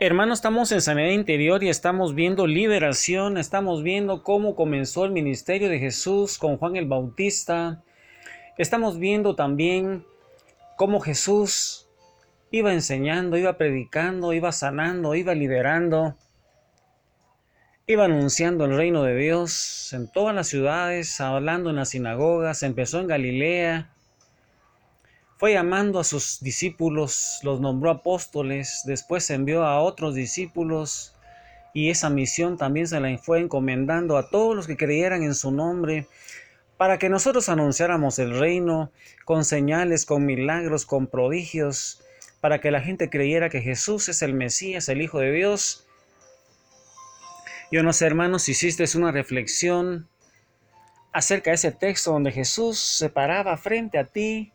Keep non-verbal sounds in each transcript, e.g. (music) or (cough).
Hermanos, estamos en sanidad interior y estamos viendo liberación, estamos viendo cómo comenzó el ministerio de Jesús con Juan el Bautista. Estamos viendo también cómo Jesús iba enseñando, iba predicando, iba sanando, iba liberando, iba anunciando el reino de Dios en todas las ciudades, hablando en las sinagogas, empezó en Galilea, fue llamando a sus discípulos, los nombró apóstoles, después envió a otros discípulos y esa misión también se la fue encomendando a todos los que creyeran en su nombre para que nosotros anunciáramos el reino con señales, con milagros, con prodigios, para que la gente creyera que Jesús es el Mesías, el Hijo de Dios. Yo no sé, hermanos, hiciste una reflexión acerca de ese texto donde Jesús se paraba frente a ti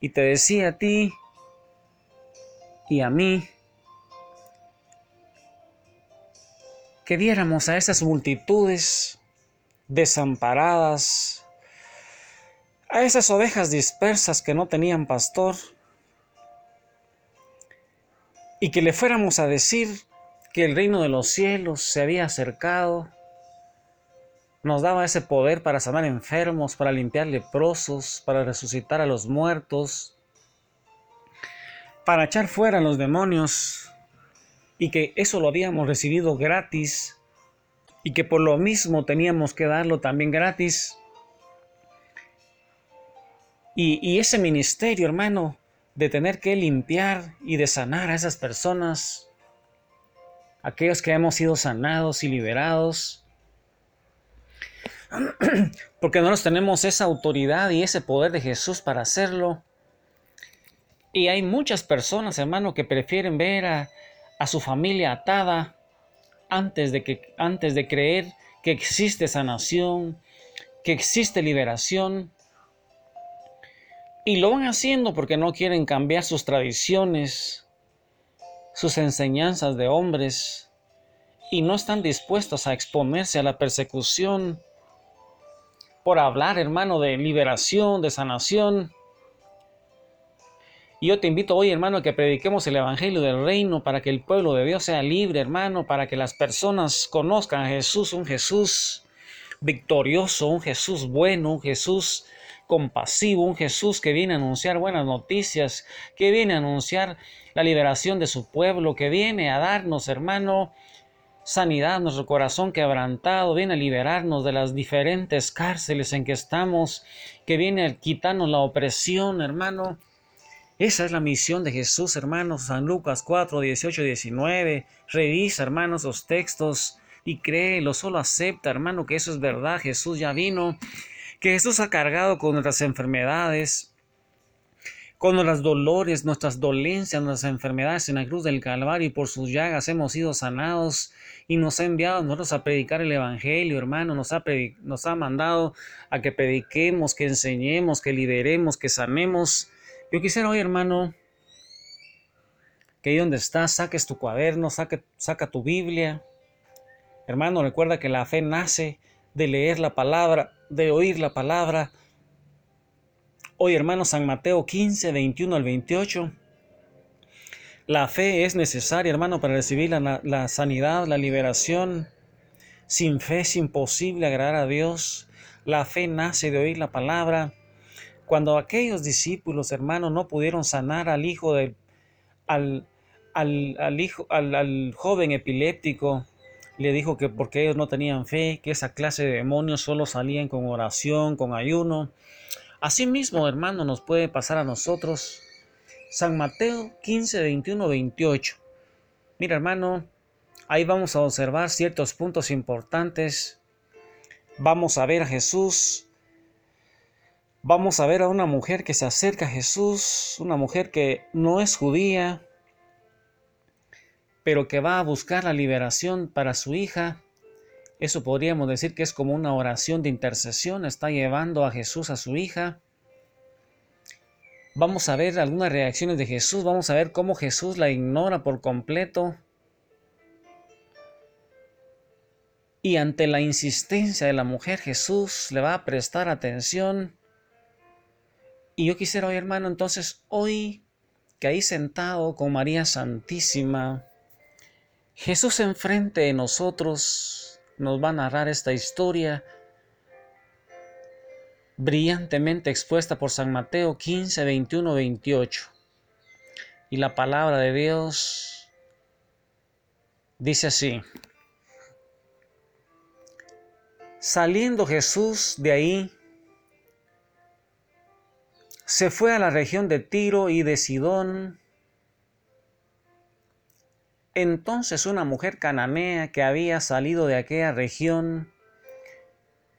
y te decía a ti y a mí que viéramos a esas multitudes desamparadas, a esas ovejas dispersas que no tenían pastor, y que le fuéramos a decir que el reino de los cielos se había acercado, nos daba ese poder para sanar enfermos, para limpiar leprosos, para resucitar a los muertos, para echar fuera a los demonios, y que eso lo habíamos recibido gratis, y que por lo mismo teníamos que darlo también gratis. Y, y ese ministerio, hermano, de tener que limpiar y de sanar a esas personas, aquellos que hemos sido sanados y liberados, (clears throat) porque no nos tenemos esa autoridad y ese poder de Jesús para hacerlo. Y hay muchas personas, hermano, que prefieren ver a, su familia atada antes de, que, antes de creer que existe sanación, que existe liberación. Y lo van haciendo porque no quieren cambiar sus tradiciones, sus enseñanzas de hombres, y no están dispuestos a exponerse a la persecución por hablar, hermano, de liberación, de sanación. Y yo te invito hoy, hermano, a que prediquemos el Evangelio del Reino para que el pueblo de Dios sea libre, hermano, para que las personas conozcan a Jesús, un Jesús victorioso, un Jesús bueno, un Jesús compasivo, un Jesús que viene a anunciar buenas noticias, que viene a anunciar la liberación de su pueblo, que viene a darnos, hermano, sanidad, nuestro corazón quebrantado, viene a liberarnos de las diferentes cárceles en que estamos, que viene a quitarnos la opresión, hermano. Esa es la misión de Jesús, hermanos. San Lucas 4, 18, 19. Revisa, hermanos, los textos y créelo, solo acepta, hermano, que eso es verdad. Jesús ya vino, que Jesús ha cargado con nuestras enfermedades, con nuestros dolores, nuestras dolencias, nuestras enfermedades en la cruz del Calvario y por sus llagas hemos sido sanados y nos ha enviado a nosotros a predicar el Evangelio, hermano, nos ha, nos ha mandado a que prediquemos, que enseñemos, que liberemos, que sanemos. Yo quisiera hoy, hermano, que ahí donde estás saques tu cuaderno, saque, saca tu Biblia. Hermano, recuerda que la fe nace de leer la palabra, de oír la palabra, Hoy, hermanos, San Mateo 15, 21 al 28. La fe es necesaria, hermano, para recibir la, la, sanidad, la liberación. Sin fe es imposible agradar a Dios. La fe nace de oír la palabra. Cuando aquellos discípulos, hermanos, no pudieron sanar al hijo del, al, al, al, hijo, al, al joven epiléptico, le dijo que porque ellos no tenían fe, que esa clase de demonios solo salían con oración, con ayuno. Asimismo, hermano, nos puede pasar a nosotros. San Mateo 15, 21, 28. Mira, hermano, ahí vamos a observar ciertos puntos importantes. Vamos a ver a Jesús. Vamos a ver a una mujer que se acerca a Jesús, una mujer que no es judía, pero que va a buscar la liberación para su hija. Eso podríamos decir que es como una oración de intercesión, está llevando a Jesús a su hija. Vamos a ver algunas reacciones de Jesús, vamos a ver cómo Jesús la ignora por completo. Y ante la insistencia de la mujer, Jesús le va a prestar atención. Y yo quisiera hoy, hermano, entonces hoy que ahí sentado con María Santísima, Jesús enfrente de nosotros nos va a narrar esta historia brillantemente expuesta por San Mateo 15, 21, 28. Y la palabra de Dios dice así. Saliendo Jesús de ahí, se fue a la región de Tiro y de Sidón. Entonces una mujer cananea que había salido de aquella región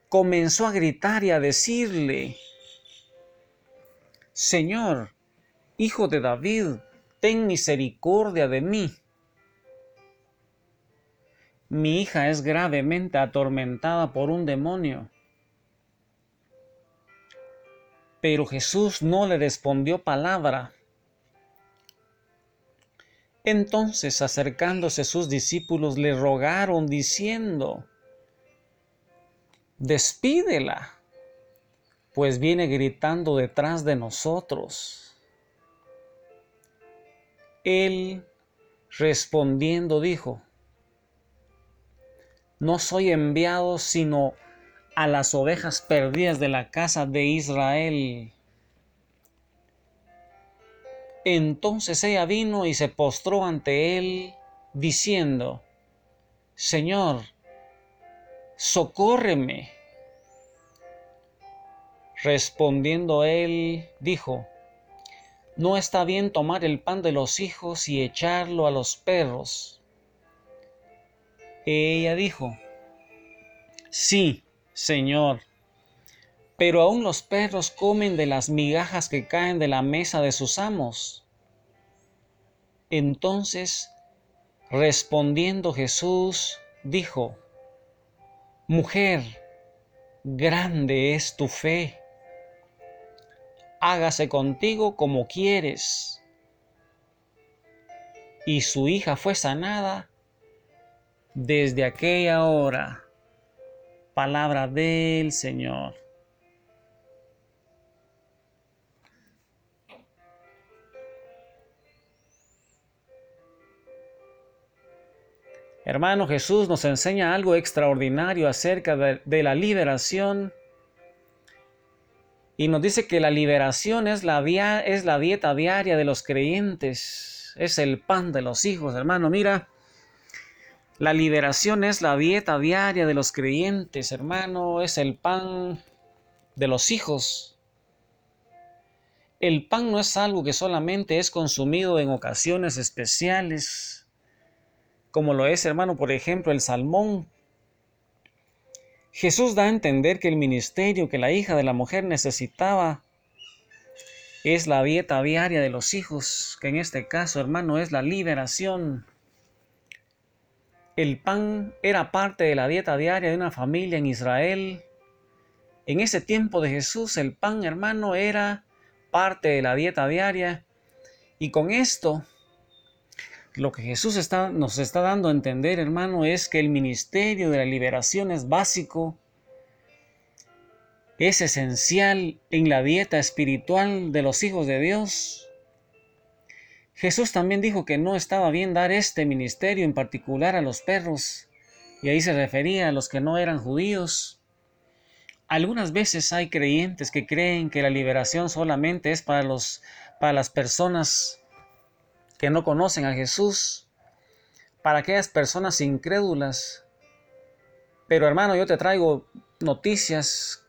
comenzó a gritar y a decirle, Señor, hijo de David, ten misericordia de mí. Mi hija es gravemente atormentada por un demonio. Pero Jesús no le respondió palabra. Entonces acercándose sus discípulos le rogaron diciendo, despídela, pues viene gritando detrás de nosotros. Él respondiendo dijo, no soy enviado sino a las ovejas perdidas de la casa de Israel. Entonces ella vino y se postró ante él, diciendo, Señor, socórreme. Respondiendo él, dijo, No está bien tomar el pan de los hijos y echarlo a los perros. Ella dijo, Sí, Señor, pero aún los perros comen de las migajas que caen de la mesa de sus amos. Entonces, respondiendo Jesús, dijo, Mujer, grande es tu fe. Hágase contigo como quieres. Y su hija fue sanada desde aquella hora. Palabra del Señor. Hermano, Jesús nos enseña algo extraordinario acerca de, la liberación y nos dice que la liberación es la, dieta diaria de los creyentes, es el pan de los hijos, hermano. Mira, la liberación es la dieta diaria de los creyentes, hermano, es el pan de los hijos. El pan no es algo que solamente es consumido en ocasiones especiales, como lo es, hermano, por ejemplo, el salmón. Jesús da a entender que el ministerio que la hija de la mujer necesitaba es la dieta diaria de los hijos, que en este caso, hermano, es la liberación el pan era parte de la dieta diaria de una familia en Israel. En ese tiempo de Jesús el pan, hermano, era parte de la dieta diaria. Y con esto, lo que Jesús está, nos está dando a entender, hermano, es que el ministerio de la liberación es básico, es esencial en la dieta espiritual de los hijos de Dios. Jesús también dijo que no estaba bien dar este ministerio en particular a los perros, y ahí se refería a los que no eran judíos. Algunas veces hay creyentes que creen que la liberación solamente es para, los, para las personas que no conocen a Jesús, para aquellas personas incrédulas. Pero hermano, yo te traigo noticias.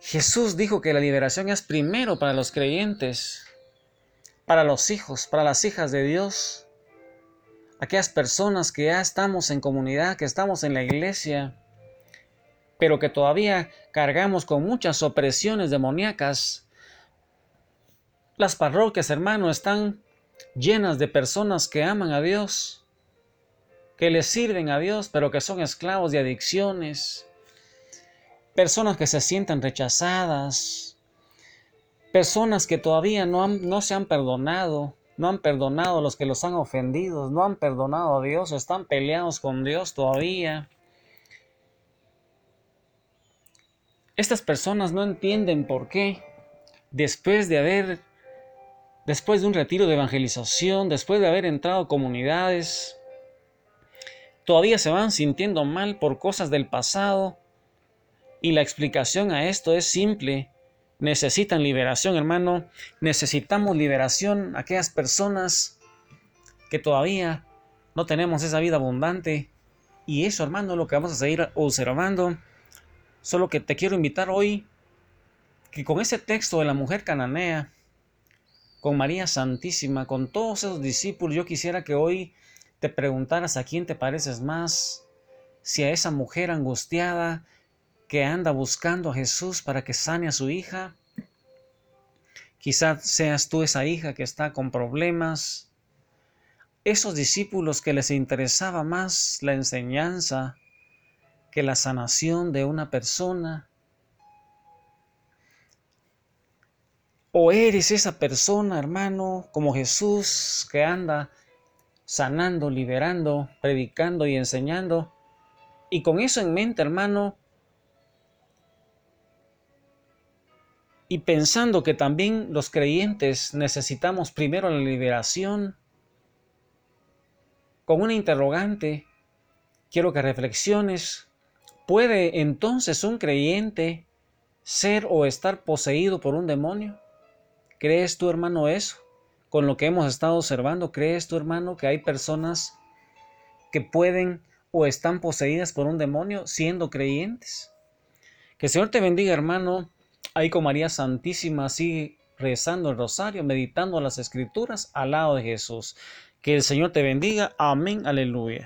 Jesús dijo que la liberación es primero para los creyentes para los hijos, para las hijas de Dios, aquellas personas que ya estamos en comunidad, que estamos en la iglesia, pero que todavía cargamos con muchas opresiones demoníacas. Las parroquias, hermano, están llenas de personas que aman a Dios, que les sirven a Dios, pero que son esclavos de adicciones, personas que se sienten rechazadas, Personas que todavía no, no se han perdonado, no han perdonado a los que los han ofendido, no han perdonado a Dios, están peleados con Dios todavía. Estas personas no entienden por qué, después de haber después de un retiro de evangelización, después de haber entrado a comunidades, todavía se van sintiendo mal por cosas del pasado. Y la explicación a esto es simple. Necesitan liberación, hermano. Necesitamos liberación. Aquellas personas que todavía no tenemos esa vida abundante. Y eso, hermano, es lo que vamos a seguir observando. Solo que te quiero invitar hoy que con ese texto de la mujer cananea, con María Santísima, con todos esos discípulos, yo quisiera que hoy te preguntaras a quién te pareces más, si a esa mujer angustiada que anda buscando a Jesús para que sane a su hija, quizás seas tú esa hija que está con problemas, esos discípulos que les interesaba más la enseñanza que la sanación de una persona, o eres esa persona, hermano, como Jesús que anda sanando, liberando, predicando y enseñando. Y con eso en mente, hermano, y pensando que también los creyentes necesitamos primero la liberación, con una interrogante, quiero que reflexiones, ¿puede entonces un creyente ser o estar poseído por un demonio? ¿Crees tú, hermano, eso? con lo que hemos estado observando, ¿crees tu hermano que hay personas que pueden o están poseídas por un demonio siendo creyentes? Que el Señor te bendiga, hermano. Ahí con María Santísima, así rezando el rosario, meditando las escrituras al lado de Jesús. Que el Señor te bendiga. Amén. Aleluya.